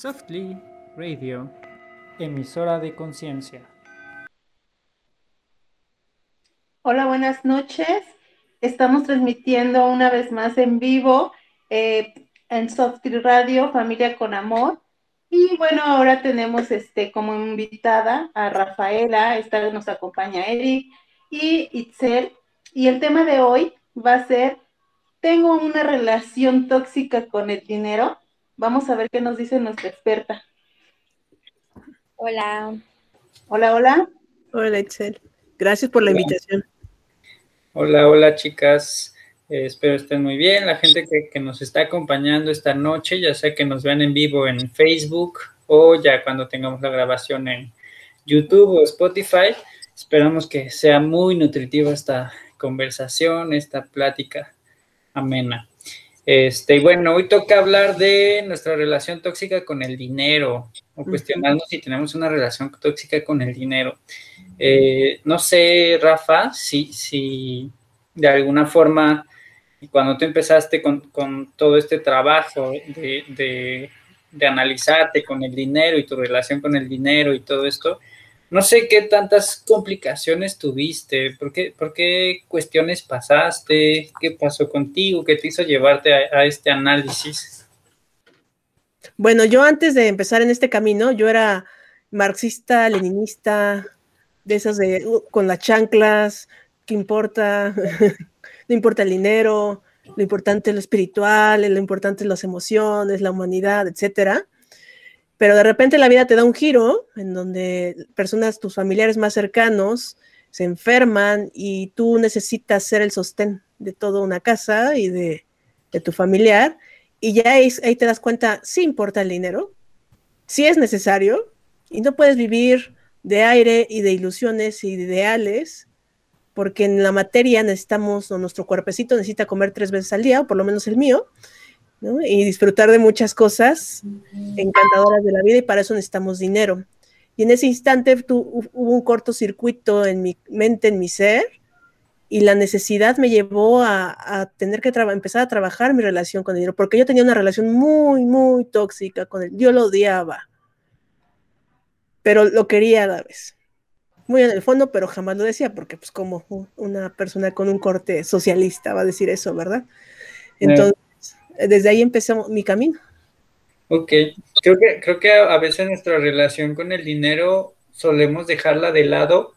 Softly Radio, emisora de conciencia. Hola, buenas noches. Estamos transmitiendo una vez más en vivo eh, en Softly Radio, Familia con Amor. Y bueno, ahora tenemos este como invitada a Rafaela, esta nos acompaña Eric y Itzel. Y el tema de hoy va a ser, ¿tengo una relación tóxica con el dinero? Vamos a ver qué nos dice nuestra experta. Hola. Hola, hola. Hola, Excel. Gracias por la invitación. Hola, hola, chicas. Eh, espero estén muy bien. La gente que, que, nos está acompañando esta noche, ya sea que nos vean en vivo en Facebook o ya cuando tengamos la grabación en YouTube o Spotify, esperamos que sea muy nutritiva esta conversación, esta plática amena. Este, y bueno, hoy toca hablar de nuestra relación tóxica con el dinero, o cuestionarnos si tenemos una relación tóxica con el dinero. Eh, no sé, Rafa, si, si de alguna forma, cuando tú empezaste con, con todo este trabajo de, de, de, analizarte con el dinero y tu relación con el dinero y todo esto, no sé qué tantas complicaciones tuviste, por qué, por qué cuestiones pasaste, qué pasó contigo, qué te hizo llevarte a, este análisis. Bueno, yo antes de empezar en este camino, yo era marxista, leninista, de esas de uh, con las chanclas, ¿qué importa? no importa el dinero, lo importante es lo espiritual, lo importante es las emociones, la humanidad, etcétera pero de repente la vida te da un giro en donde personas, tus familiares más cercanos, se enferman y tú necesitas ser el sostén de toda una casa y de, tu familiar. Y ya ahí, ahí, te das cuenta, sí importa el dinero, sí es necesario y no puedes vivir de aire y de ilusiones y de ideales, porque en la materia necesitamos, o nuestro cuerpecito necesita comer tres veces al día, o por lo menos el mío, ¿no? y disfrutar de muchas cosas encantadoras de la vida y para eso necesitamos dinero. Y en ese instante tu, hubo un cortocircuito en mi mente, en mi ser, y la necesidad me llevó a, a tener que empezar a trabajar mi relación con el dinero, porque yo tenía una relación muy, muy tóxica con él. Yo lo odiaba, pero lo quería a la vez. Muy en el fondo, pero jamás lo decía, porque pues como una persona con un corte socialista va a decir eso, ¿verdad? Entonces, desde ahí empezó mi camino. Ok, creo que, creo que a veces nuestra relación con el dinero solemos dejarla de lado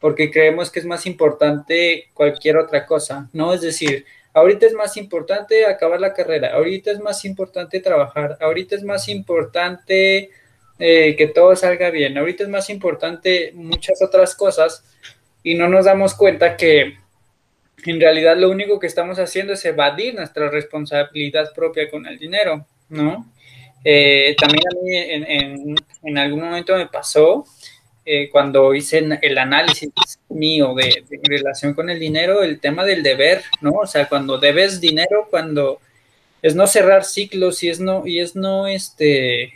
porque creemos que es más importante cualquier otra cosa, ¿no? Es decir, ahorita es más importante acabar la carrera, ahorita es más importante trabajar, ahorita es más importante eh, que todo salga bien, ahorita es más importante muchas otras cosas y no nos damos cuenta que en realidad lo único que estamos haciendo es evadir nuestra responsabilidad propia con el dinero, ¿no? Eh, también a mí en, algún momento me pasó eh, cuando hice el análisis mío de, relación con el dinero, el tema del deber, ¿no? O sea, cuando debes dinero, cuando es no cerrar ciclos y es no, y es no, este,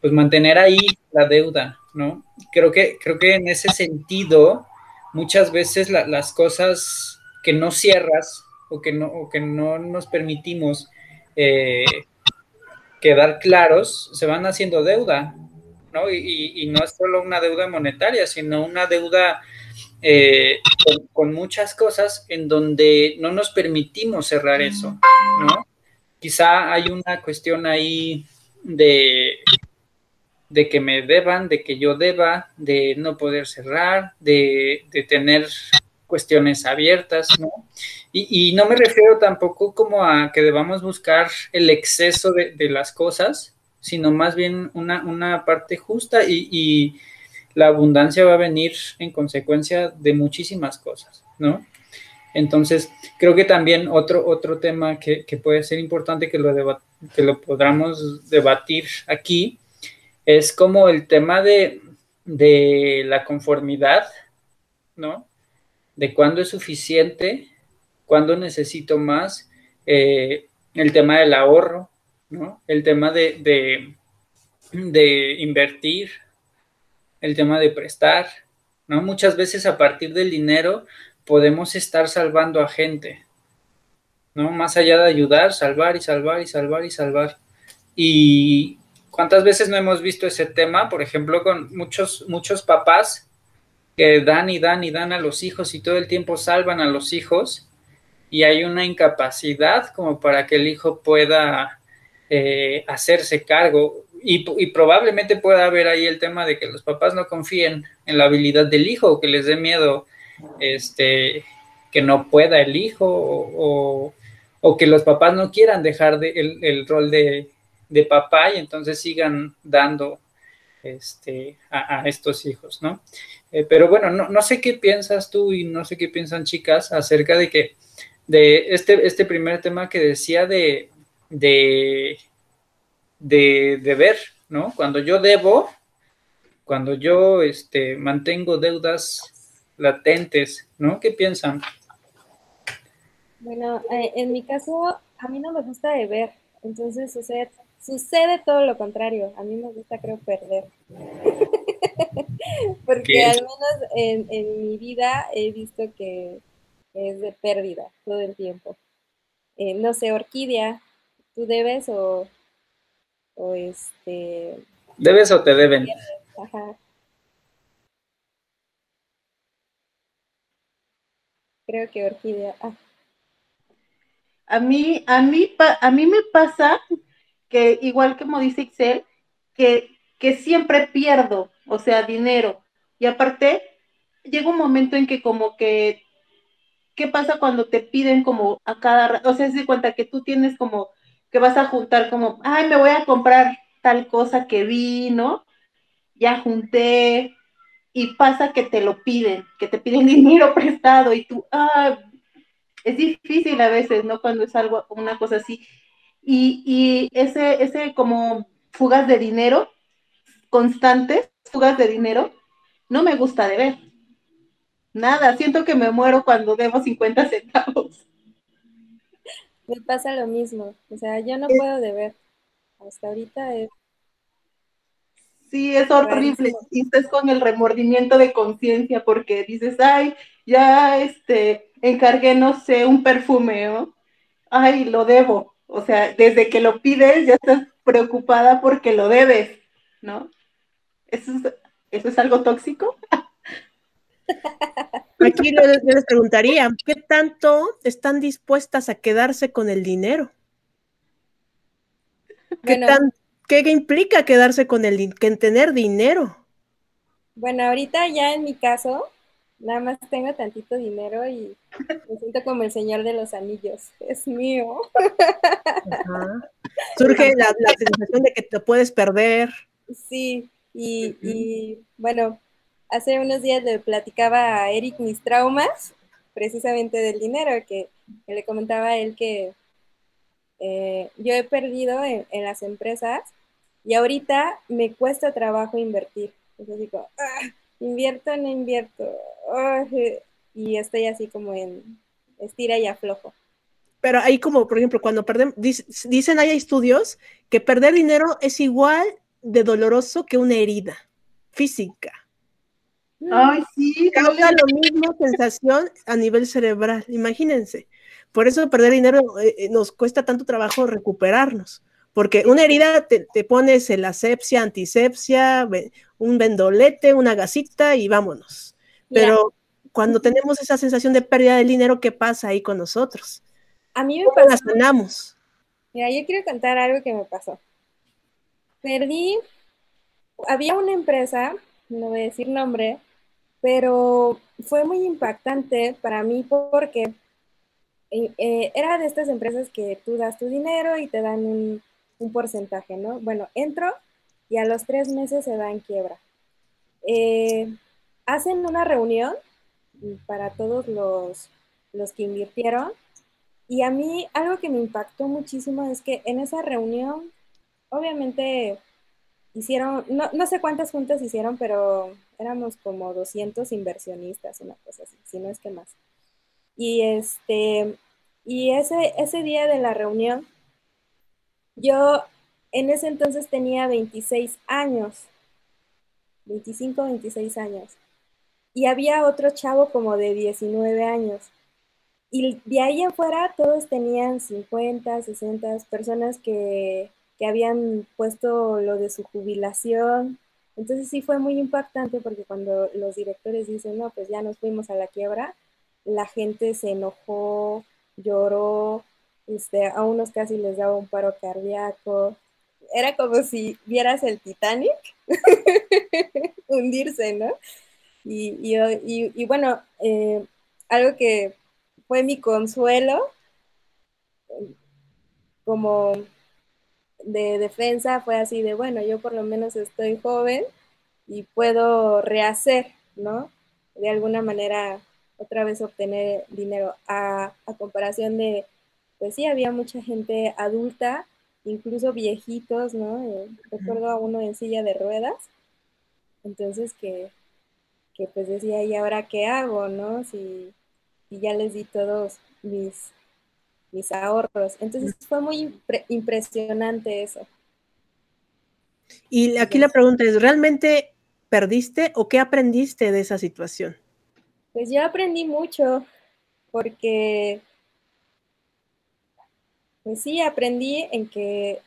pues mantener ahí la deuda, ¿no? Creo que, creo que en ese sentido, muchas veces la, las cosas que no cierras o que no, que no nos permitimos eh, quedar claros se van haciendo deuda, ¿no? Y, y, no es solo una deuda monetaria, sino una deuda eh, con, con, muchas cosas en donde no nos permitimos cerrar eso, ¿no? Quizá hay una cuestión ahí de de que me deban, de que yo deba, de no poder cerrar, de, de tener cuestiones abiertas, ¿no? Y, no me refiero tampoco como a que debamos buscar el exceso de, las cosas, sino más bien una, una parte justa y, y, la abundancia va a venir en consecuencia de muchísimas cosas, ¿no? Entonces, creo que también otro, otro tema que, que puede ser importante que lo, que lo podamos debatir aquí es como el tema de, de la conformidad, ¿no? De cuándo es suficiente, cuándo necesito más, eh, el tema del ahorro, ¿no? El tema de, de, de, invertir, el tema de prestar, ¿no? Muchas veces a partir del dinero podemos estar salvando a gente, ¿no? Más allá de ayudar, salvar y salvar y salvar y salvar. Y ¿cuántas veces no hemos visto ese tema? Por ejemplo, con muchos, muchos papás que dan y dan y dan a los hijos y todo el tiempo salvan a los hijos y hay una incapacidad como para que el hijo pueda eh, hacerse cargo y, probablemente pueda haber ahí el tema de que los papás no confíen en la habilidad del hijo que les dé miedo este, que no pueda el hijo o, o que los papás no quieran dejar de, el, el, rol de, de, papá y entonces sigan dando este, a, estos hijos, ¿no? Eh, pero bueno, no, no, sé qué piensas tú y no sé qué piensan chicas acerca de que de este, este primer tema que decía de, de, de deber, ¿no? Cuando yo debo, cuando yo este, mantengo deudas latentes, ¿no? ¿Qué piensan? Bueno, eh, en mi caso, a mí no me gusta deber, entonces sucede, sucede todo lo contrario, a mí me gusta creo perder. Porque al menos en, en, mi vida he visto que es de pérdida todo el tiempo. Eh, no sé, Orquídea, ¿tú debes o, o este... ¿Debes o te deben? Ajá. Creo que Orquídea. Ah. A mí, a mí, a mí me pasa que, igual como dice Excel, que, que siempre pierdo, o sea, dinero. Y aparte, llega un momento en que como que, ¿qué pasa cuando te piden como a cada, o sea, se cuenta que tú tienes como, que vas a juntar como, ay, me voy a comprar tal cosa que vi, ¿no? Ya junté, y pasa que te lo piden, que te piden dinero prestado y tú, ah, es difícil a veces, ¿no? Cuando es algo, una cosa así. Y, y ese, ese como fugas de dinero constantes, fugas de dinero, no me gusta de ver. Nada, siento que me muero cuando debo 50 centavos. Me pasa lo mismo, o sea, yo no puedo deber. Hasta ahorita es... Sí, es horrible. Y estás con el remordimiento de conciencia porque dices, ay, ya este, encargué, no sé, un perfume, ¿no? Ay, lo debo. O sea, desde que lo pides ya estás preocupada porque lo debes, ¿no? ¿Eso es, eso es algo tóxico? Aquí yo les preguntaría, ¿qué tanto están dispuestas a quedarse con el dinero? ¿Qué, tan, ¿qué implica quedarse con el que tener dinero? Bueno, ahorita ya en mi caso, nada más tengo tantito dinero y me siento como el señor de los anillos. Es mío. Surge la, la, sensación de que te puedes perder. Sí, y, y bueno, hace unos días le platicaba a Eric mis traumas, precisamente del dinero, que, que le comentaba a él que eh, yo he perdido en, en, las empresas y ahorita me cuesta trabajo invertir. Entonces digo, ah, invierto, no invierto. Oh, y estoy así como en estira y aflojo. Pero ahí como, por ejemplo, cuando perdemos, dicen, hay estudios que perder dinero es igual de doloroso que una herida física. Ay, sí. Causa lo mismo sensación a nivel cerebral, imagínense. Por eso perder dinero eh, eh, nos cuesta tanto trabajo recuperarnos, porque una herida te, te pones el asepsia, antisepsia, un vendolete, una gasita y vámonos. Pero yeah. cuando tenemos esa sensación de pérdida del dinero, ¿qué pasa ahí con nosotros? A mí me pasó. la sanamos? Mira, yo quiero contar algo que me pasó. Perdí, había una empresa, no voy a decir nombre, pero fue muy impactante para mí porque eh, era de estas empresas que tú das tu dinero y te dan un, un, porcentaje, ¿no? Bueno, entro y a los tres meses se da en quiebra. Eh, hacen una reunión para todos los, los que invirtieron y a mí algo que me impactó muchísimo es que en esa reunión, obviamente hicieron, no, no sé cuántas juntas hicieron, pero éramos como 200 inversionistas, una cosa así, si no es que más. Y este, y ese, ese día de la reunión, yo en ese entonces tenía 26 años, 25, 26 años. Y había otro chavo como de 19 años. Y de ahí afuera todos tenían 50, 60 personas que que habían puesto lo de su jubilación. Entonces sí fue muy impactante porque cuando los directores dicen, no, pues ya nos fuimos a la quiebra, la gente se enojó, lloró, este, a unos casi les daba un paro cardíaco. Era como si vieras el Titanic hundirse, ¿no? Y, bueno, eh, algo que fue mi consuelo como de defensa fue así de, bueno, yo por lo menos estoy joven y puedo rehacer, ¿no? De alguna manera otra vez obtener dinero a, comparación de, pues sí, había mucha gente adulta, incluso viejitos, ¿no? Eh, recuerdo a uno en silla de ruedas, entonces que, que pues decía, ¿y ahora qué hago, no? Si, si ya les di todos mis, mis ahorros. Entonces fue muy impresionante eso. Y aquí la pregunta es, ¿realmente perdiste o qué aprendiste de esa situación? Pues yo aprendí mucho porque, pues sí, aprendí en que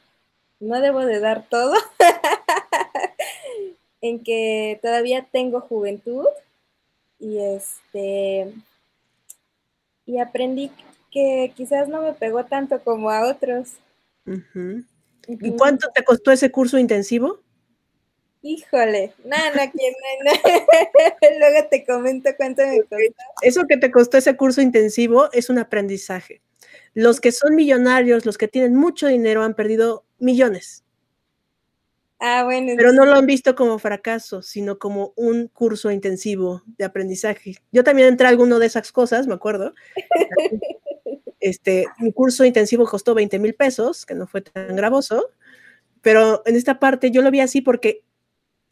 no debo de dar todo, en que todavía tengo juventud y este y aprendí que quizás no me pegó tanto como a otros. ¿Y cuánto te costó ese curso intensivo? Híjole, no, no, luego te comento cuánto me costó. Eso que te costó ese curso intensivo es un aprendizaje. Los que son millonarios, los que tienen mucho dinero, han perdido millones. Ah, bueno. Pero no lo han visto como fracaso, sino como un curso intensivo de aprendizaje. Yo también entré a alguno de esas cosas, me acuerdo. Este, mi curso intensivo costó 20 mil pesos, que no fue tan gravoso, pero en esta parte yo lo vi así porque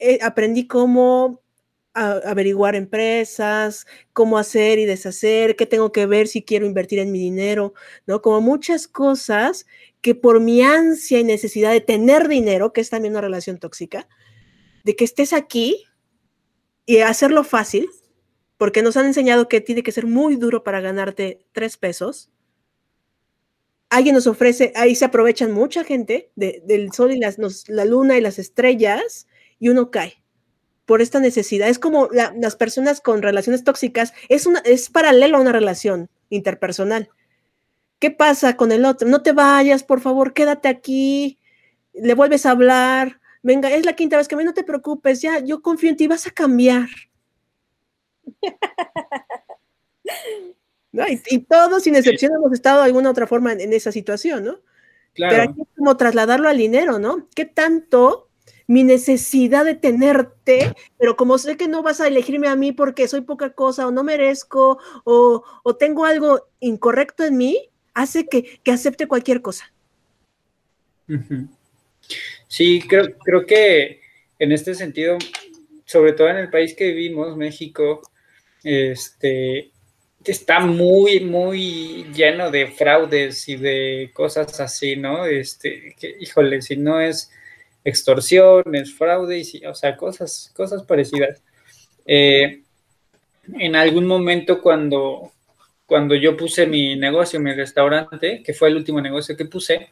eh, aprendí cómo averiguar empresas, cómo hacer y deshacer, qué tengo que ver si quiero invertir en mi dinero, ¿no? Como muchas cosas que por mi ansia y necesidad de tener dinero, que es también una relación tóxica, de que estés aquí y hacerlo fácil, porque nos han enseñado que tiene que ser muy duro para ganarte tres pesos. Alguien nos ofrece, ahí se aprovechan mucha gente del sol y las, la luna y las estrellas, y uno cae por esta necesidad. Es como las personas con relaciones tóxicas, es, una, es paralelo a una relación interpersonal. ¿Qué pasa con el otro? No te vayas, por favor, quédate aquí, le vuelves a hablar, venga, es la quinta vez que me no te preocupes, ya, yo confío en ti, vas a cambiar. y, todos, sin excepción, hemos estado de alguna otra forma en, esa situación, ¿no? Claro. Pero aquí es como trasladarlo al dinero, ¿no? ¿Qué tanto mi necesidad de tenerte, pero como sé que no vas a elegirme a mí porque soy poca cosa o no merezco o, tengo algo incorrecto en mí, hace que, acepte cualquier cosa. Sí, creo, creo que en este sentido, sobre todo en el país que vivimos, México, este, está muy, muy lleno de fraudes y de cosas así, ¿no? Este, que, híjole, si no es extorsiones, fraudes, o sea, cosas, cosas parecidas. Eh, en algún momento cuando, cuando yo puse mi negocio, mi restaurante, que fue el último negocio que puse,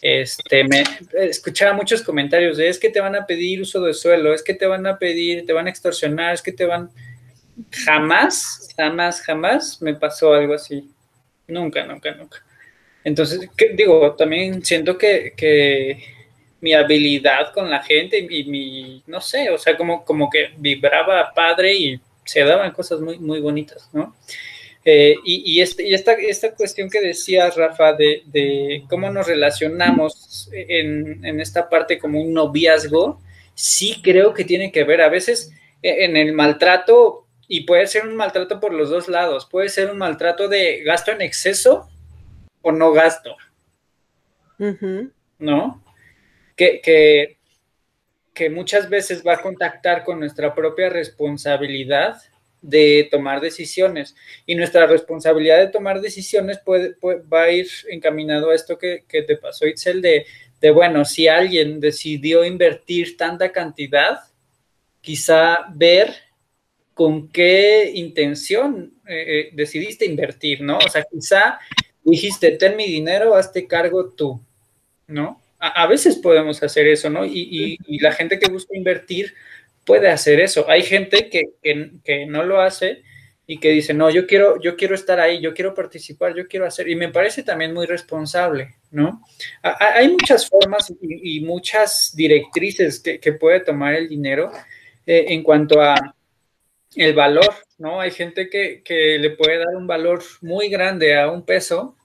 este, me escuchaba muchos comentarios de es que te van a pedir uso de suelo, es que te van a pedir, te van a extorsionar, es que te van... Jamás, jamás, jamás me pasó algo así. Nunca, nunca, nunca. Entonces, digo, también siento que, que mi habilidad con la gente y mi, no sé, o sea, como, como que vibraba padre y se daban cosas muy, muy bonitas, ¿no? Eh, y, este, y esta, esta cuestión que decías, Rafa, de, cómo nos relacionamos en, en, esta parte como un noviazgo, sí creo que tiene que ver a veces e, en el maltrato, y puede ser un maltrato por los dos lados, puede ser un maltrato de gasto en exceso o no gasto, ¿no? Que, que, muchas veces va a contactar con nuestra propia responsabilidad de tomar decisiones. Y nuestra responsabilidad de tomar decisiones puede, va a ir encaminado a esto que, te pasó, Itzel, de, de, bueno, si alguien decidió invertir tanta cantidad, quizá ver con qué intención eh, eh, decidiste invertir, ¿no? O sea, quizá dijiste, ten mi dinero, hazte cargo tú, ¿no? A, veces podemos hacer eso, ¿no? Y, la gente que busca invertir puede hacer eso. Hay gente que, que, no lo hace y que dice, no, yo quiero, yo quiero estar ahí, yo quiero participar, yo quiero hacer, y me parece también muy responsable, ¿no? hay muchas formas y, muchas directrices que, puede tomar el dinero eh, en cuanto a el valor, ¿no? Hay gente que, que, le puede dar un valor muy grande a un peso.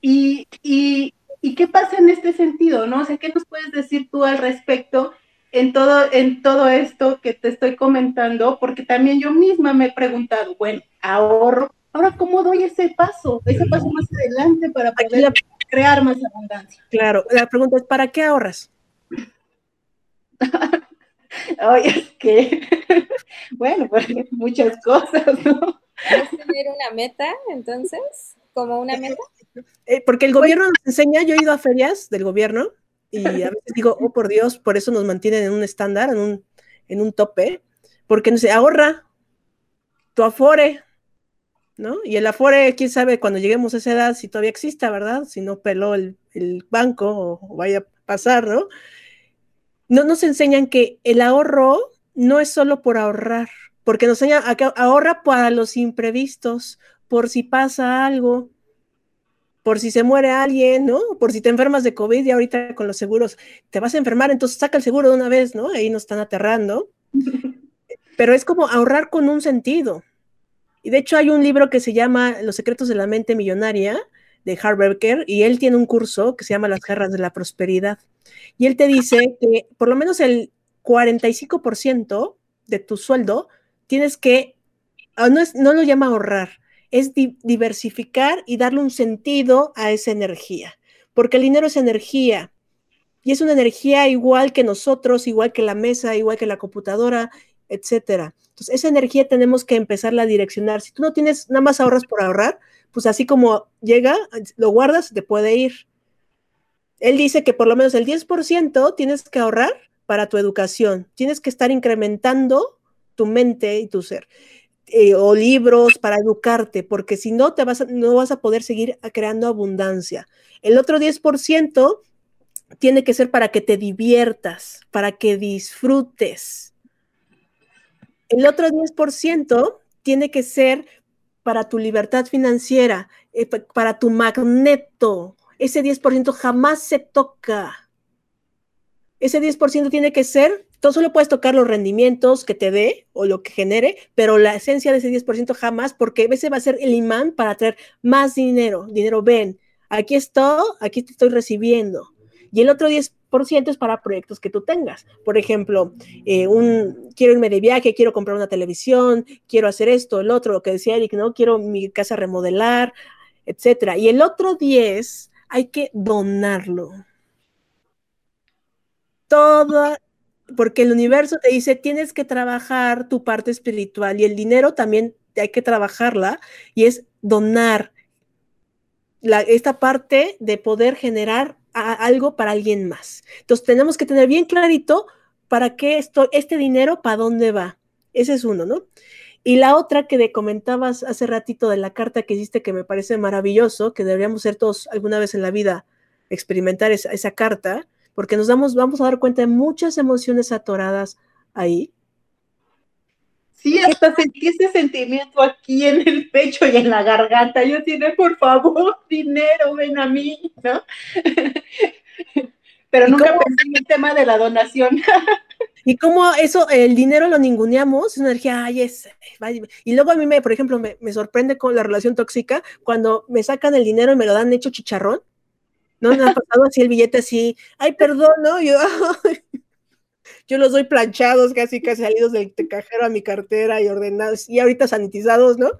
Y, y, ¿Y qué pasa en este sentido? ¿No? O sea, ¿qué nos puedes decir tú al respecto en todo, en todo esto que te estoy comentando? Porque también yo misma me he preguntado, bueno, ahorro, ahora cómo doy ese paso, ese paso más adelante para poder crear más abundancia. Claro, la pregunta es, ¿para qué ahorras? Oye, es que, bueno, pues muchas cosas, ¿no? ¿Es tener una meta, entonces? ¿Como una meta? Eh, porque el gobierno nos enseña, yo he ido a ferias del gobierno y a veces digo, oh por Dios, por eso nos mantienen en un estándar, en un, en un tope, porque no sé, ahorra tu afore, ¿no? Y el afore, quién sabe cuando lleguemos a esa edad si todavía exista, ¿verdad? Si no peló el, banco o, vaya a pasar, ¿no? No nos enseñan que el ahorro no es solo por ahorrar, porque nos enseñan a que ahorra para los imprevistos, por si pasa algo, por si se muere alguien, ¿no? Por si te enfermas de COVID y ahorita con los seguros te vas a enfermar, entonces saca el seguro de una vez, ¿no? Ahí nos están aterrando. Pero es como ahorrar con un sentido. Y de hecho hay un libro que se llama Los secretos de la mente millonaria de Harberger y él tiene un curso que se llama Las garras de la prosperidad. Y él te dice que por lo menos el 45% de tu sueldo tienes que, ah, no, es, no lo llama ahorrar, es diversificar y darle un sentido a esa energía, porque el dinero es energía y es una energía igual que nosotros, igual que la mesa, igual que la computadora, etcétera. Entonces, esa energía tenemos que empezarla a direccionar. Si tú no tienes nada más ahorras por ahorrar, pues así como llega, lo guardas, te puede ir. Él dice que por lo menos el 10% tienes que ahorrar para tu educación. Tienes que estar incrementando tu mente y tu ser. Eh, o libros para educarte, porque si no, te vas no vas a poder seguir creando abundancia. El otro 10% tiene que ser para que te diviertas, para que disfrutes. El otro 10% tiene que ser para tu libertad financiera, eh, para tu magneto. Ese 10% jamás se toca. Ese 10% tiene que ser Tú solo puedes tocar los rendimientos que te dé o lo que genere, pero la esencia de ese 10% jamás, porque ese va a ser el imán para traer más dinero. Dinero, ven, aquí estoy, aquí te estoy recibiendo. Y el otro 10% es para proyectos que tú tengas. Por ejemplo, eh, quiero irme de viaje, quiero comprar una televisión, quiero hacer esto, el otro, lo que decía Eric, ¿no? Quiero mi casa remodelar, etcétera. Y el otro 10 hay que donarlo. Toda porque el universo te dice, tienes que trabajar tu parte espiritual y el dinero también hay que trabajarla y es donar esta parte de poder generar algo para alguien más. Entonces tenemos que tener bien clarito para qué esto, este dinero, para dónde va. Ese es uno, ¿no? Y la otra que te comentabas hace ratito de la carta que hiciste que me parece maravilloso, que deberíamos ser todos alguna vez en la vida experimentar esa, esa carta, porque nos damos, vamos a dar cuenta de muchas emociones atoradas ahí. Sí, hasta sentí ese sentimiento aquí en el pecho y en la garganta. Yo tiene, por favor, dinero, ven a mí, ¿no? Pero nunca pensé en el tema de la donación. Y cómo eso, el dinero lo ninguneamos, es una energía, ay, es, y luego a mí, me, por ejemplo, me, me, sorprende con la relación tóxica cuando me sacan el dinero y me lo dan hecho chicharrón, ¿no? Me ha pasado así el billete así, ay, perdón, ¿no? Yo, yo los doy planchados, casi casi salidos del cajero a mi cartera y ordenados, y ahorita sanitizados, ¿no?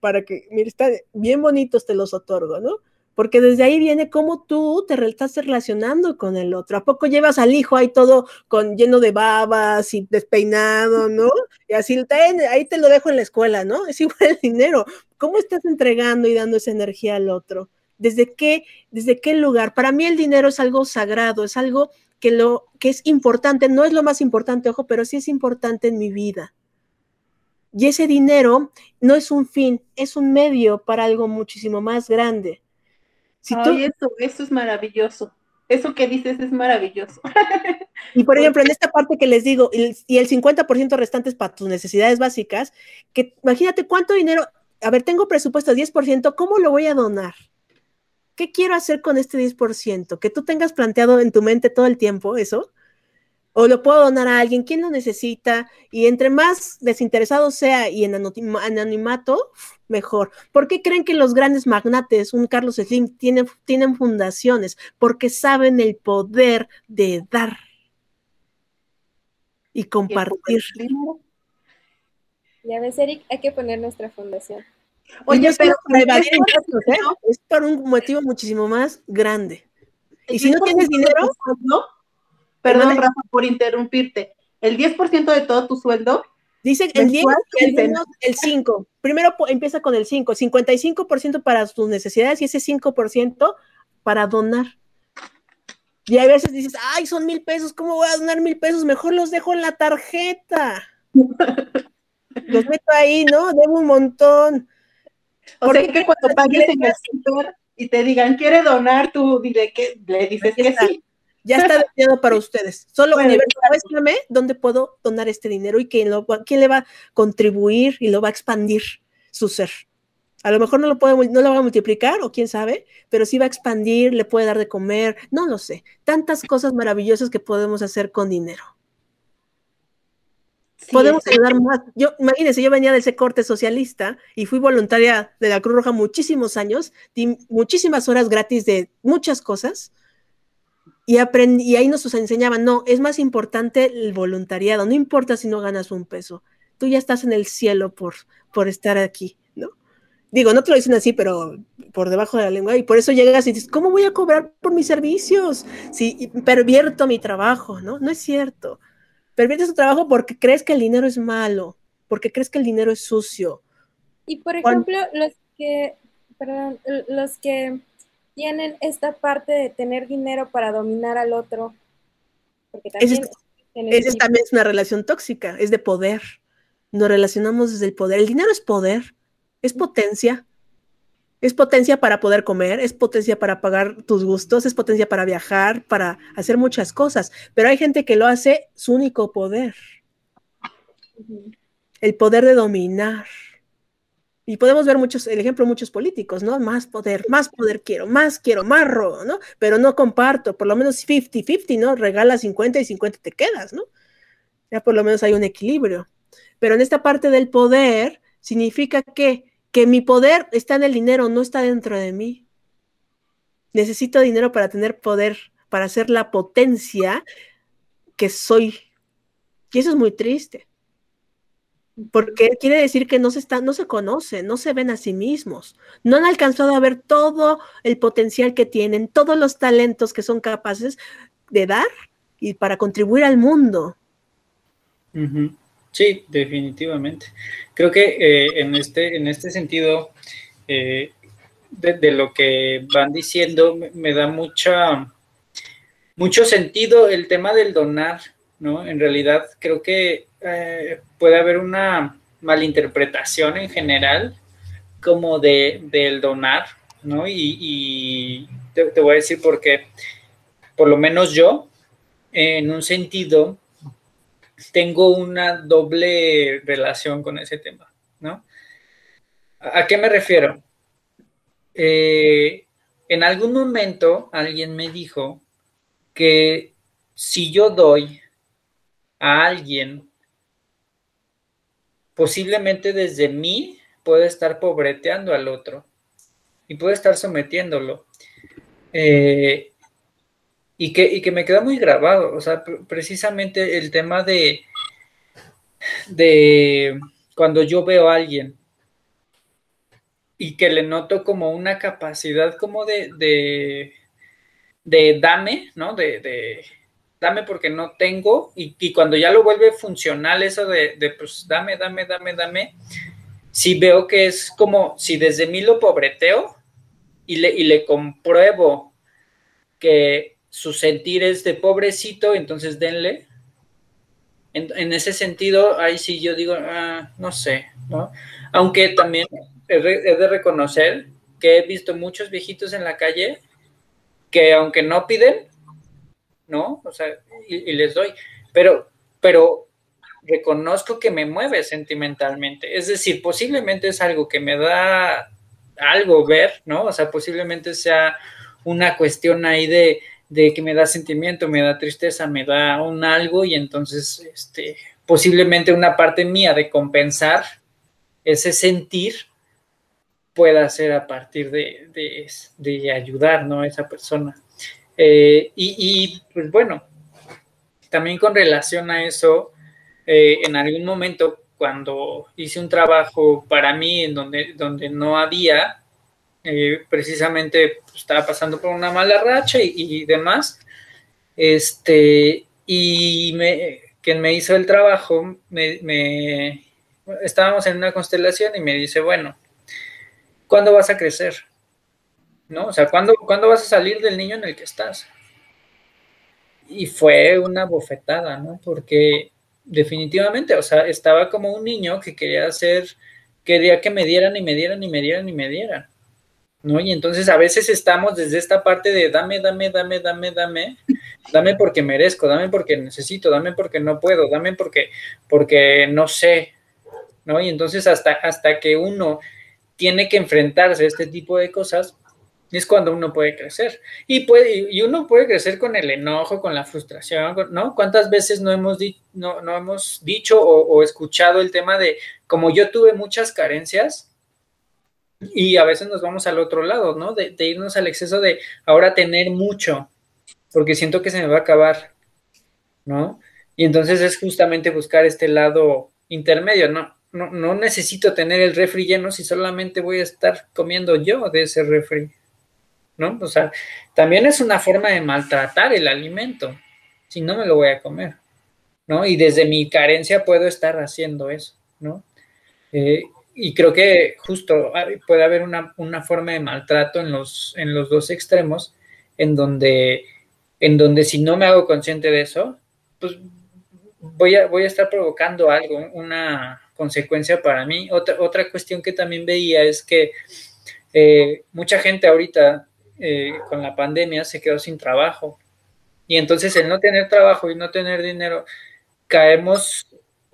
Para que, mira, están bien bonitos, te los otorgo, ¿no? Porque desde ahí viene cómo tú te estás relacionando con el otro. ¿A poco llevas al hijo ahí todo con lleno de babas y despeinado, ¿no? Y así, ahí te lo dejo en la escuela, ¿no? Es igual el dinero. ¿Cómo estás entregando y dando esa energía al otro? ¿Desde qué, desde qué lugar? Para mí el dinero es algo sagrado, es algo que, lo, que es importante, no es lo más importante, ojo, pero sí es importante en mi vida. Y ese dinero no es un fin, es un medio para algo muchísimo más grande. Si eso, eso es maravilloso. Eso que dices es maravilloso. Y por ejemplo, en esta parte que les digo, y el 50% restante es para tus necesidades básicas, que imagínate cuánto dinero, a ver, tengo presupuesto 10%, ¿cómo lo voy a donar? ¿Qué quiero hacer con este 10%? Que tú tengas planteado en tu mente todo el tiempo eso, o lo puedo donar a alguien, ¿quién lo necesita? Y entre más desinteresado sea y en anonimato, mejor. ¿Por qué creen que los grandes magnates, un Carlos Slim, tienen, tienen fundaciones? Porque saben el poder de dar y compartir. Ya ves, Eric, hay que poner nuestra fundación. Oye, pero ¿eh? es por un motivo muchísimo más grande. Y si no tienes dinero, ¿no? Perdón, Rafa, por interrumpirte. El 10% de todo tu sueldo. Dice el 10 y el, el 5. Primero empieza con el 5. 55% para tus necesidades y ese 5% para donar. Y a veces dices, ay, son mil pesos, ¿cómo voy a donar mil pesos? Mejor los dejo en la tarjeta. los meto ahí, ¿no? Debo un montón. O sea que cuando pagues en el sector y te digan, ¿quiere donar? Tú dile que le dices que sí. Ya está destinado para ustedes. Solo bueno, universo, dónde puedo donar este dinero y quién, lo, quién le va a contribuir y lo va a expandir su ser. A lo mejor no lo, puede, no lo va a multiplicar o quién sabe, pero sí va a expandir, le puede dar de comer, no lo sé. Tantas cosas maravillosas que podemos hacer con dinero. Podemos ayudar más. Yo, imagínense, yo venía de ese corte socialista y fui voluntaria de la Cruz Roja muchísimos años, di muchísimas horas gratis de muchas cosas y, aprendí, y ahí nos enseñaban, no, es más importante el voluntariado, no importa si no ganas un peso, tú ya estás en el cielo por, por estar aquí, ¿no? Digo, no te lo dicen así, pero por debajo de la lengua, y por eso llegas y dices, ¿cómo voy a cobrar por mis servicios? Si pervierto mi trabajo, ¿no? No es cierto. Perviertes tu trabajo porque crees que el dinero es malo, porque crees que el dinero es sucio. Y por ejemplo, los que, perdón, los que tienen esta parte de tener dinero para dominar al otro. Porque también esa también es una relación tóxica, es de poder. Nos relacionamos desde el poder. El dinero es poder, es potencia. Es potencia para poder comer, es potencia para pagar tus gustos, es potencia para viajar, para hacer muchas cosas. Pero hay gente que lo hace su único poder. El poder de dominar. Y podemos ver muchos, el ejemplo muchos políticos, ¿no? Más poder, más poder quiero, más quiero, más robo, ¿no? Pero no comparto, por lo menos 50-50, ¿no? Regala 50 y 50 te quedas, ¿no? Ya por lo menos hay un equilibrio. Pero en esta parte del poder significa que, que mi poder está en el dinero, no está dentro de mí. Necesito dinero para tener poder, para ser la potencia que soy. Y eso es muy triste porque quiere decir que no se, están, no se conocen, no se ven a sí mismos, no han alcanzado a ver todo el potencial que tienen, todos los talentos que son capaces de dar y para contribuir al mundo. Sí, definitivamente. Creo que eh, en, este, en este sentido, eh, de, lo que van diciendo, me, da mucha, mucho sentido el tema del donar, ¿no? En realidad, creo que eh, puede haber una malinterpretación en general como de, del donar, ¿no? Y, te, voy a decir por qué, por lo menos yo, en un sentido, tengo una doble relación con ese tema, ¿no? ¿A qué me refiero? Eh, en algún momento alguien me dijo que si yo doy a alguien posiblemente desde mí puede estar pobreteando al otro y puede estar sometiéndolo. Eh, y, que, que me queda muy grabado, o sea, precisamente el tema de, de cuando yo veo a alguien y que le noto como una capacidad como de, de, de dame, ¿no? de, dame porque no tengo, y, cuando ya lo vuelve funcional eso de, pues dame, dame, dame, dame, si veo que es como si desde mí lo pobreteo y le, y le compruebo que su sentir es de pobrecito, entonces denle. En, ese sentido, ahí sí yo digo, ah, no sé, ¿no? Aunque también he de reconocer que he visto muchos viejitos en la calle que aunque no piden, ¿no? O sea, y, les doy, pero, pero reconozco que me mueve sentimentalmente, es decir, posiblemente es algo que me da algo ver, ¿no? O sea, posiblemente sea una cuestión ahí de, de que me da sentimiento, me da tristeza, me da un algo y entonces, este, posiblemente una parte mía de compensar ese sentir pueda ser a partir de, de, ayudar ¿no? a esa persona. Eh, y, pues bueno, también con relación a eso, eh, en algún momento cuando hice un trabajo para mí en donde, donde no había, eh, precisamente pues, estaba pasando por una mala racha y, demás, este, y me, quien me hizo el trabajo, me, estábamos en una constelación y me dice, bueno, ¿cuándo vas a crecer? ¿No? O sea, ¿cuándo, ¿cuándo vas a salir del niño en el que estás? Y fue una bofetada, ¿no? Porque definitivamente, o sea, estaba como un niño que quería hacer, quería que me dieran y me dieran y me dieran y me dieran. ¿No? Y entonces a veces estamos desde esta parte de dame, dame, dame, dame, dame, dame porque merezco, dame porque necesito, dame porque no puedo, dame porque, porque no sé, ¿no? Y entonces hasta, hasta que uno tiene que enfrentarse a este tipo de cosas, es cuando uno puede crecer. Y, puede, y uno puede crecer con el enojo, con la frustración, ¿no? ¿Cuántas veces no hemos, no, no hemos dicho o, o escuchado el tema de, como yo tuve muchas carencias, y a veces nos vamos al otro lado, ¿no? De, irnos al exceso de ahora tener mucho, porque siento que se me va a acabar, ¿no? Y entonces es justamente buscar este lado intermedio, ¿no? No, necesito tener el refri lleno si solamente voy a estar comiendo yo de ese refri, ¿no? O sea, también es una forma de maltratar el alimento, si no me lo voy a comer, ¿no? Y desde mi carencia puedo estar haciendo eso, ¿no? Eh, y creo que justo puede haber una, forma de maltrato en los, en los dos extremos, en donde, en donde si no me hago consciente de eso, pues voy a, voy a estar provocando algo, una consecuencia para mí. Otra, otra cuestión que también veía es que eh, mucha gente ahorita eh, con la pandemia se quedó sin trabajo. Y entonces el no tener trabajo y no tener dinero, caemos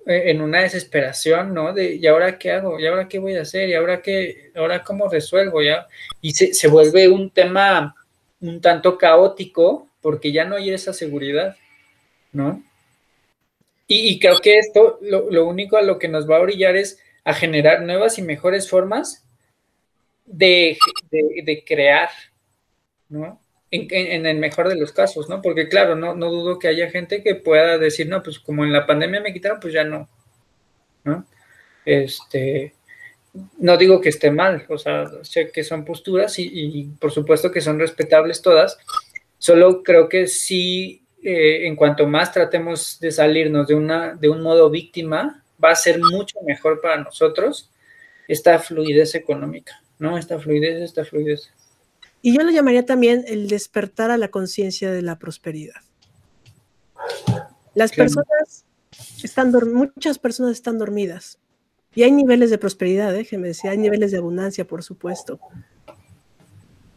en una desesperación, ¿no? De, ¿y ahora qué hago? ¿Y ahora qué voy a hacer? ¿Y ahora qué? ¿Ahora cómo resuelvo? ¿Ya? Y se, se vuelve un tema un tanto caótico porque ya no hay esa seguridad, ¿no? Y, creo que esto, lo, lo, único a lo que nos va a orillar es a generar nuevas y mejores formas de, de crear, ¿no? En, el mejor de los casos, ¿no? Porque claro, no, no dudo que haya gente que pueda decir, no, pues como en la pandemia me quitaron, pues ya no, ¿no? Este, no digo que esté mal, o sea, sé que son posturas y, por supuesto que son respetables todas, solo creo que sí, eh, en cuanto más tratemos de salirnos de, una, de un modo víctima, va a ser mucho mejor para nosotros esta fluidez económica, ¿no? Esta fluidez, esta fluidez. Y yo lo llamaría también el despertar a la conciencia de la prosperidad. Las personas están, muchas personas están dormidas. Y hay niveles de prosperidad, déjeme decir, hay niveles de abundancia, por supuesto.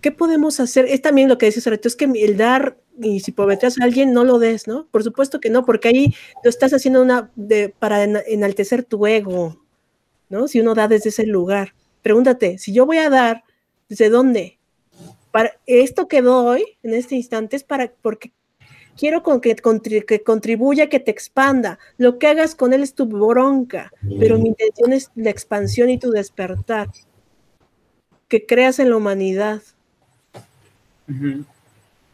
¿Qué podemos hacer? Es también lo que dice Soreto, es que el dar, y si prometes a alguien, no lo des, ¿no? Por supuesto que no, porque ahí lo estás haciendo una de, para enaltecer tu ego, ¿no? Si uno da desde ese lugar. Pregúntate, si yo voy a dar, ¿desde dónde? Esto que doy en este instante es para, porque quiero con que, que contribuya, que te expanda. Lo que hagas con él es tu bronca, pero mi intención es la expansión y tu despertar. Que creas en la humanidad.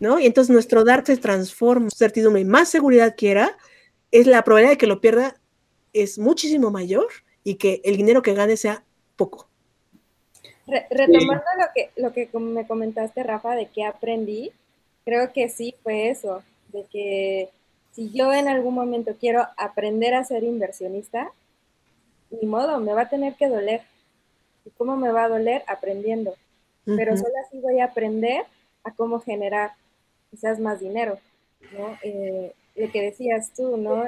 ¿No? Y entonces nuestro dar se transforma, certidumbre y más seguridad quiera, es la probabilidad de que lo pierda es muchísimo mayor y que el dinero que gane sea poco retomando lo que, lo que me comentaste, Rafa, de que aprendí, creo que sí fue eso, de que si yo en algún momento quiero aprender a ser inversionista, ni modo, me va a tener que doler. ¿Y cómo me va a doler? Aprendiendo. Pero solo así voy a aprender a cómo generar quizás más dinero, ¿no? Eh, lo que decías tú, ¿no?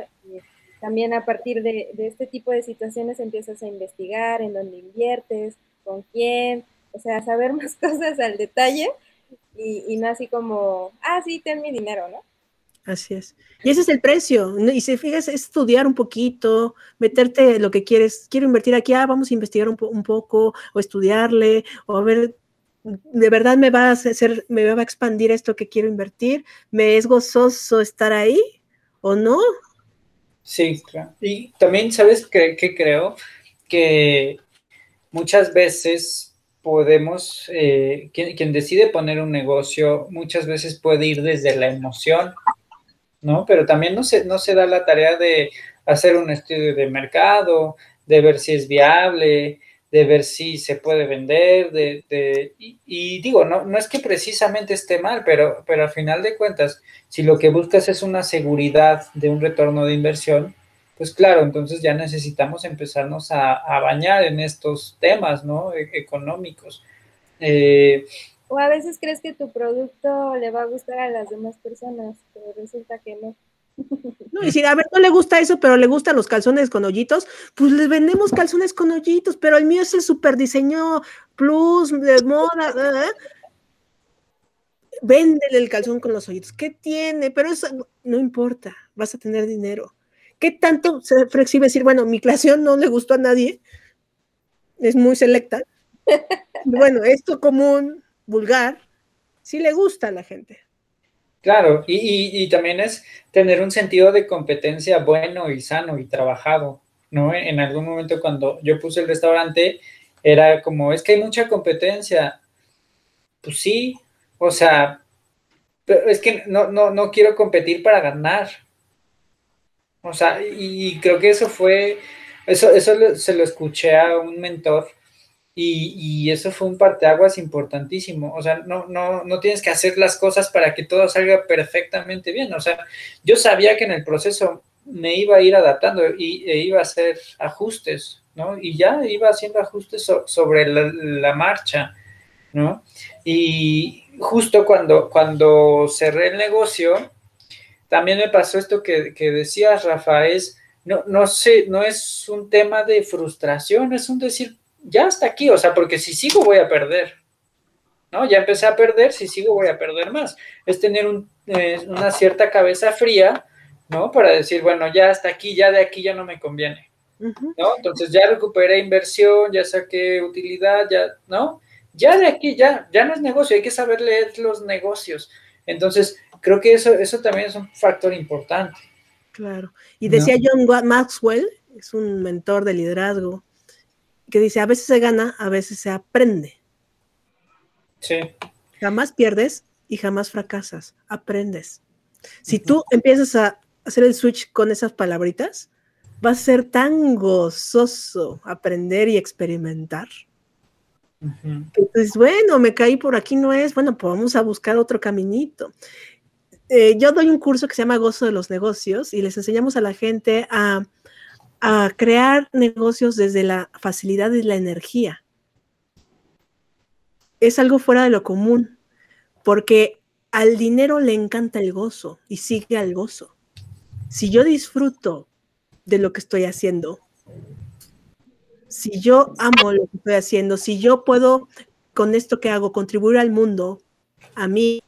también a partir de, de, este tipo de situaciones empiezas a investigar en dónde inviertes, con quién, o sea, saber más cosas al detalle y, no así como, ah, sí, ten mi dinero, ¿no? Así es. Y ese es el precio. Y si fijas, es estudiar un poquito, meterte lo que quieres. Quiero invertir aquí, ah, vamos a investigar un, un poco, o estudiarle, o a ver, de verdad me va a hacer, me va a expandir esto que quiero invertir. ¿Me es gozoso estar ahí o no? Sí, claro. Y también, ¿sabes qué, creo? Que muchas veces podemos, eh, quien, quien, decide poner un negocio, muchas veces puede ir desde la emoción ¿no? Pero también no se, no se da la tarea de hacer un estudio de mercado, de ver si es viable, de ver si se puede vender, de, y, digo, no, no es que precisamente esté mal, pero, pero al final de cuentas, si lo que buscas es una seguridad de un retorno de inversión, pues claro, entonces ya necesitamos empezarnos a, bañar en estos temas, ¿no? E, económicos. Eh, o a veces crees que tu producto le va a gustar a las demás personas, pero resulta que no. No, y si a ver, no le gusta eso, pero le gustan los calzones con hoyitos, pues les vendemos calzones con hoyitos, pero el mío es el super diseño plus de moda. ¿eh? Véndele el calzón con los hoyitos. ¿Qué tiene? Pero eso no importa, vas a tener dinero. ¿Qué tanto se flexible decir, bueno, mi creación no le gustó a nadie? Es muy selecta. Bueno, esto común, vulgar, sí le gusta a la gente. Claro, y, también es tener un sentido de competencia bueno y sano y trabajado, ¿no? En algún momento cuando yo puse el restaurante, era como, es que hay mucha competencia. Pues sí, o sea, pero es que no, no, no quiero competir para ganar. O sea, y, creo que eso fue, eso, eso se lo escuché a un mentor y, eso fue un parteaguas importantísimo. O sea, no, no, no tienes que hacer las cosas para que todo salga perfectamente bien. O sea, yo sabía que en el proceso me iba a ir adaptando y, e iba a hacer ajustes, ¿no? Y ya iba haciendo ajustes sobre la, marcha, ¿no? Y justo cuando, cuando cerré el negocio, también me pasó esto que, que decías, Rafa, es, no, no sé, no es un tema de frustración, es un decir, ya hasta aquí, o sea, porque si sigo voy a perder, ¿no? Ya empecé a perder, si sigo voy a perder más. Es tener eh, una cierta cabeza fría, ¿no? Para decir, bueno, ya hasta aquí, ya de aquí ya no me conviene, ¿no? Entonces ya recuperé inversión, ya saqué utilidad, ya, ¿no? Ya de aquí, ya, ya no es negocio, hay que saber leer los negocios. Entonces, creo que eso, eso también es un factor importante. Claro. Y decía John Maxwell, es un mentor de liderazgo, que dice, a veces se gana, a veces se aprende. Sí. Jamás pierdes y jamás fracasas, aprendes. Si tú empiezas a hacer el switch con esas palabritas, va a ser tan gozoso aprender y experimentar. Entonces, bueno, me caí por aquí, no es, bueno, pues vamos a buscar otro caminito. Eh, yo doy un curso que se llama Gozo de los Negocios y les enseñamos a la gente a a crear negocios desde la facilidad y la energía. Es algo fuera de lo común, porque al dinero le encanta el gozo y sigue al gozo. Si yo disfruto de lo que estoy haciendo, si yo amo lo que estoy haciendo, si yo puedo con esto que hago contribuir al mundo, a mí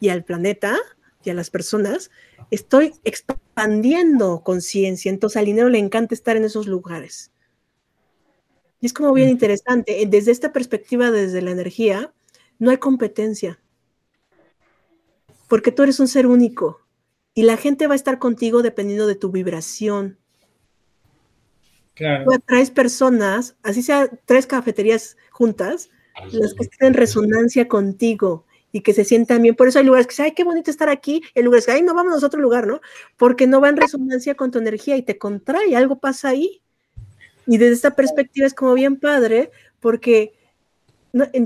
y al planeta y a las personas, estoy expandiendo conciencia, entonces al dinero le encanta estar en esos lugares. Y es como bien interesante, desde esta perspectiva, desde la energía, no hay competencia, porque tú eres un ser único y la gente va a estar contigo dependiendo de tu vibración. Claro. Tú atraes personas, así sea tres cafeterías juntas, las que estén en resonancia contigo y que se sientan bien. Por eso hay lugares que dicen, ay, qué bonito estar aquí, el lugar que, ay, no vamos a otro lugar, ¿no? Porque no va en resonancia con tu energía y te contrae, algo pasa ahí. Y desde esta perspectiva es como bien padre, porque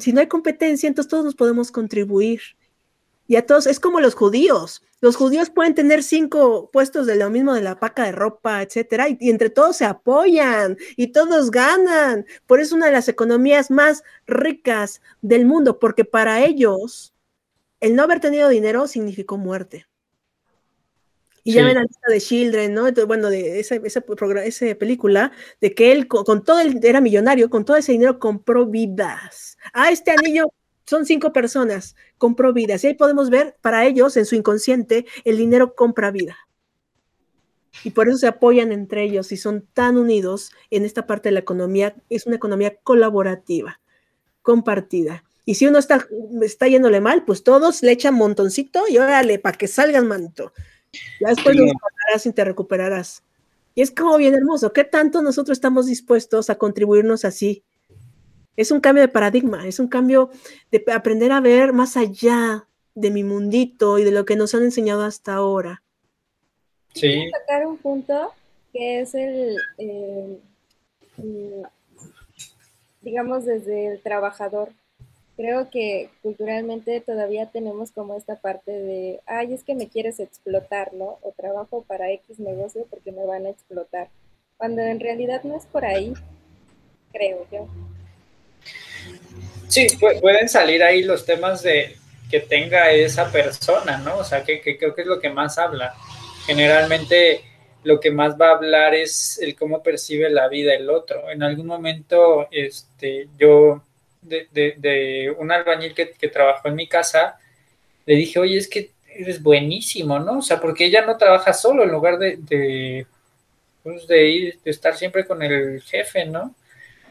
si no hay competencia, entonces todos nos podemos contribuir. Y a todos, es como los judíos. Los judíos pueden tener cinco puestos de lo mismo de la paca de ropa, etcétera, y, entre todos se apoyan y todos ganan. Por eso es una de las economías más ricas del mundo, porque para ellos el no haber tenido dinero significó muerte. Y ya ven la lista de Children, ¿no? bueno, de esa, esa, película, de que él con, todo el, era millonario, con todo ese dinero compró vidas. Ah, este anillo son cinco personas, compró vidas. Y ahí podemos ver, para ellos, en su inconsciente, el dinero compra vida. Y por eso se apoyan entre ellos y son tan unidos en esta parte de la economía. Es una economía colaborativa, compartida. Y si uno está, está yéndole mal, pues todos le echan montoncito y órale, para que salga el manto. Ya después lo recuperarás y te recuperarás. Y es como bien hermoso. ¿Qué tanto nosotros estamos dispuestos a contribuirnos así? Es un cambio de paradigma, es un cambio de aprender a ver más allá de mi mundito y de lo que nos han enseñado hasta ahora. Sí. sacar un punto que es el, digamos, desde el trabajador. Creo que culturalmente todavía tenemos como esta parte de, ay, es que me quieres explotar, ¿no? O trabajo para X negocio porque me van a explotar. Cuando en realidad no es por ahí, creo yo. Sí, pueden salir ahí los temas de que tenga esa persona, ¿no? O sea, que, creo que es lo que más habla. Generalmente lo que más va a hablar es el cómo percibe la vida el otro. En algún momento, este, yo, de, un albañil que, trabajó en mi casa, le dije, oye, es que eres buenísimo, ¿no? O sea, porque ella no trabaja solo en lugar de, de, pues, de ir, de estar siempre con el jefe, ¿no?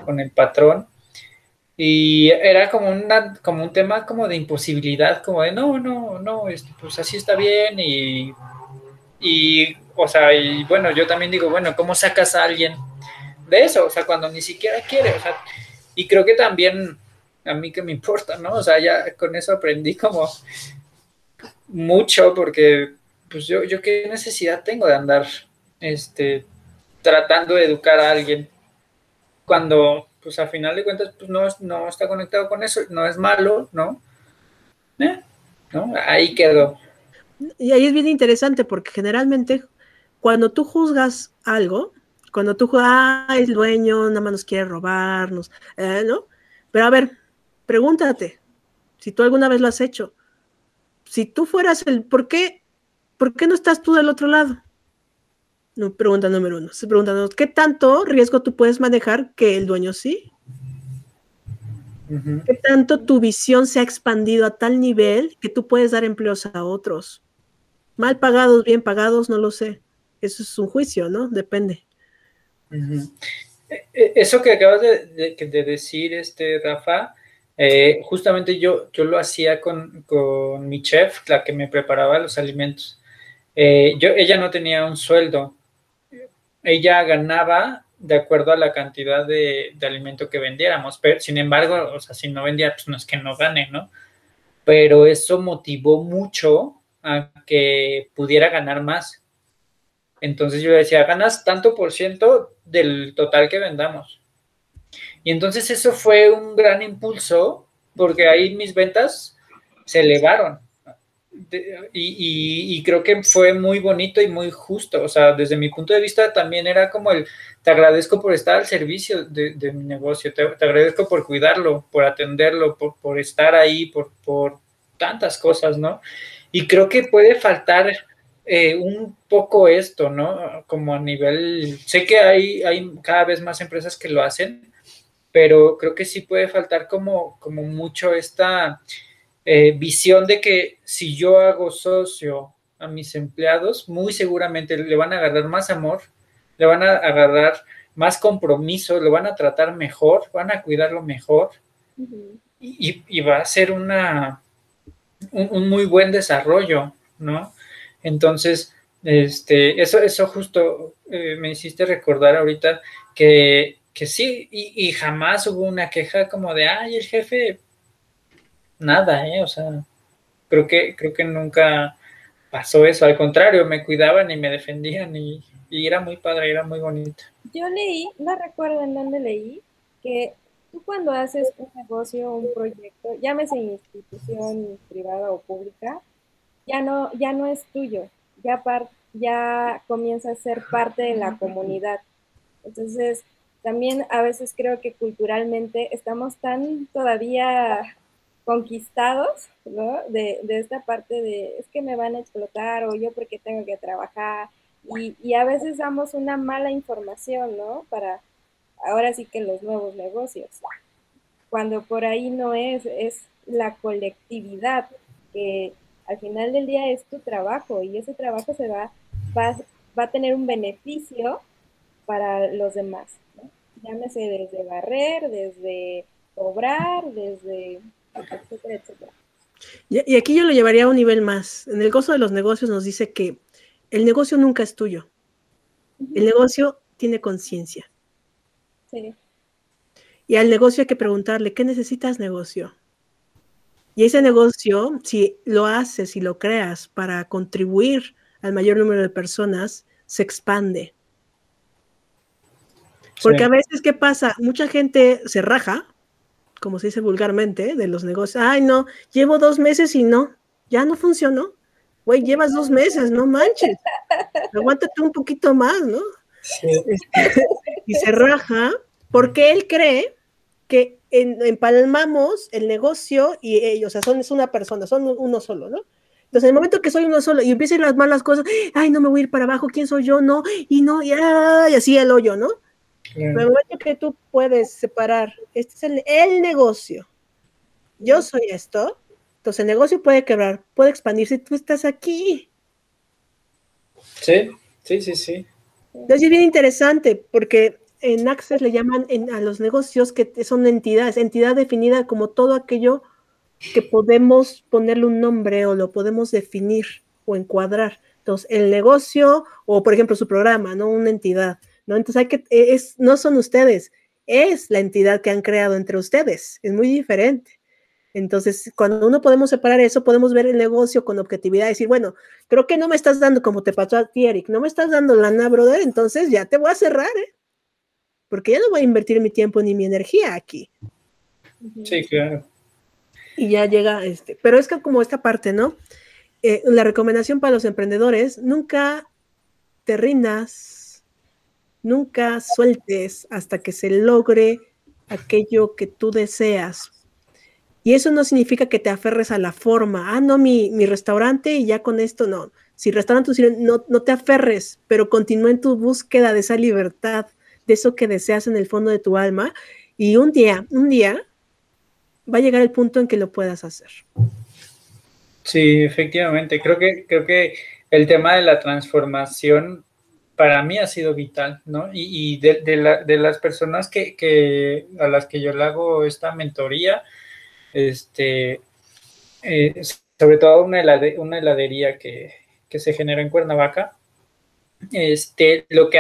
Con el patrón. Y era como, una, como un tema como de imposibilidad, como de no, no, no, este, pues así está bien y, y, o sea, y bueno, yo también digo, bueno, ¿cómo sacas a alguien de eso? O sea, cuando ni siquiera quiere, o sea, y creo que también a mí que me importa, ¿no? O sea, ya con eso aprendí como mucho porque, pues yo, yo qué necesidad tengo de andar, este, tratando de educar a alguien cuando pues al final de cuentas pues no, no está conectado con eso, no es malo, ¿no? ¿Eh? ¿No? Ahí quedó. Y ahí es bien interesante porque generalmente cuando tú juzgas algo, cuando tú juzgas, ah, el dueño nada más nos quiere robarnos, eh, ¿no? Pero a ver, pregúntate, si tú alguna vez lo has hecho, si tú fueras el, ¿por qué, ¿por qué no estás tú del otro lado? No, pregunta número uno. Se preguntan, ¿qué tanto riesgo tú puedes manejar que el dueño sí? ¿Qué tanto tu visión se ha expandido a tal nivel que tú puedes dar empleos a otros? Mal pagados, bien pagados, no lo sé. Eso es un juicio, ¿no? Depende. E, e, eso que acabas de, decir, este, Rafa, eh, justamente yo, yo lo hacía con, con, mi chef, la que me preparaba los alimentos. Eh, yo, ella no tenía un sueldo, ella ganaba de acuerdo a la cantidad de, alimento que vendiéramos. Pero, sin embargo, o sea, si no vendía, pues no es que no gane, ¿no? Pero eso motivó mucho a que pudiera ganar más. Entonces yo decía, ganas tanto por ciento del total que vendamos. Y entonces eso fue un gran impulso porque ahí mis ventas se elevaron y, creo que fue muy bonito y muy justo. O sea, desde mi punto de vista también era como el, te agradezco por estar al servicio de, mi negocio, te, agradezco por cuidarlo, por atenderlo, por, estar ahí, por, por, tantas cosas, ¿no? Y creo que puede faltar eh, un poco esto, ¿no? Como a nivel, sé que hay, hay cada vez más empresas que lo hacen, pero creo que sí puede faltar como, como mucho esta eh, visión de que si yo hago socio a mis empleados, muy seguramente le van a agarrar más amor, le van a agarrar más compromiso, lo van a tratar mejor, van a cuidarlo mejor y, va a ser una, un, muy buen desarrollo, ¿no? Entonces, este, eso, eso justo eh, me hiciste recordar ahorita que, que sí, y, y, jamás hubo una queja como de, ay, el jefe nada, ¿eh? O sea, creo que, creo que nunca pasó eso, al contrario, me cuidaban y me defendían y, era muy padre, era muy bonito. Yo leí, no recuerdo en dónde leí, que tú cuando haces un negocio, un proyecto, llámese institución privada o pública, ya no, ya no es tuyo, ya, ya comienza a ser parte de la comunidad. Entonces, también a veces creo que culturalmente estamos tan todavía conquistados, ¿no? De, esta parte de, es que me van a explotar o yo porque tengo que trabajar. Y, a veces damos una mala información, ¿no? Para ahora sí que los nuevos negocios. Cuando por ahí no es, es la colectividad, que al final del día es tu trabajo y ese trabajo se va, va, va a tener un beneficio para los demás. Llámese desde barrer, desde cobrar, desde etcétera, etcétera. Y, y aquí yo lo llevaría a un nivel más. En el gozo de los negocios nos dice que el negocio nunca es tuyo. El negocio tiene conciencia. Sí. Y al negocio hay que preguntarle, ¿qué necesitas negocio? Y ese negocio, si lo haces y lo creas para contribuir al mayor número de personas, se expande. Porque Sí. a veces, ¿qué pasa? Mucha gente se raja, como se dice vulgarmente, de los negocios. Ay, no, llevo dos meses y no, ya no funcionó. Güey, llevas dos meses, no manches. Aguántate un poquito más, ¿no? Sí. Este, y se raja porque él cree que en- empalmamos el negocio y ellos, o sea, son es una persona, son uno solo, ¿no? Entonces, en el momento que soy uno solo y empiezan las malas cosas, ay, no me voy a ir para abajo, ¿quién soy yo? No, y no, y, ah, y así el hoyo, ¿no? Pero en el momento que tú puedes separar, este es el, el negocio, yo soy esto, entonces el negocio puede quebrar, puede expandirse, tú estás aquí. Sí, sí, sí, sí. Entonces es bien interesante porque en Access le llaman en- a los negocios que son entidades, entidad definida como todo aquello que podemos ponerle un nombre o lo podemos definir o encuadrar. Entonces, el negocio o, por ejemplo, su programa, ¿no? Una entidad, ¿no? Entonces, hay que, es, no son ustedes, es la entidad que han creado entre ustedes. Es muy diferente. Entonces, cuando uno podemos separar eso, podemos ver el negocio con objetividad y decir, bueno, creo que no me estás dando como te pasó a ti, Eric, no me estás dando lana, brother, entonces ya te voy a cerrar, ¿eh? Porque ya no voy a invertir mi tiempo ni mi energía aquí. Sí, claro. Y ya llega este. Pero es que como esta parte, ¿no? Eh, la recomendación para los emprendedores, nunca te rindas, nunca sueltes hasta que se logre aquello que tú deseas. Y eso no significa que te aferres a la forma. Ah, no, mi, mi restaurante y ya con esto no. Si restaurante no, no te aferres, pero continúa en tu búsqueda de esa libertad, de eso que deseas en el fondo de tu alma. Y un día, un día, va a llegar el punto en que lo puedas hacer. Sí, efectivamente. Creo que, creo que el tema de la transformación para mí ha sido vital, ¿no? Y, de, de, la, de, las personas que, a las que yo le hago esta mentoría, este, eh, sobre todo una, una heladería que, que, se genera en Cuernavaca, este, lo que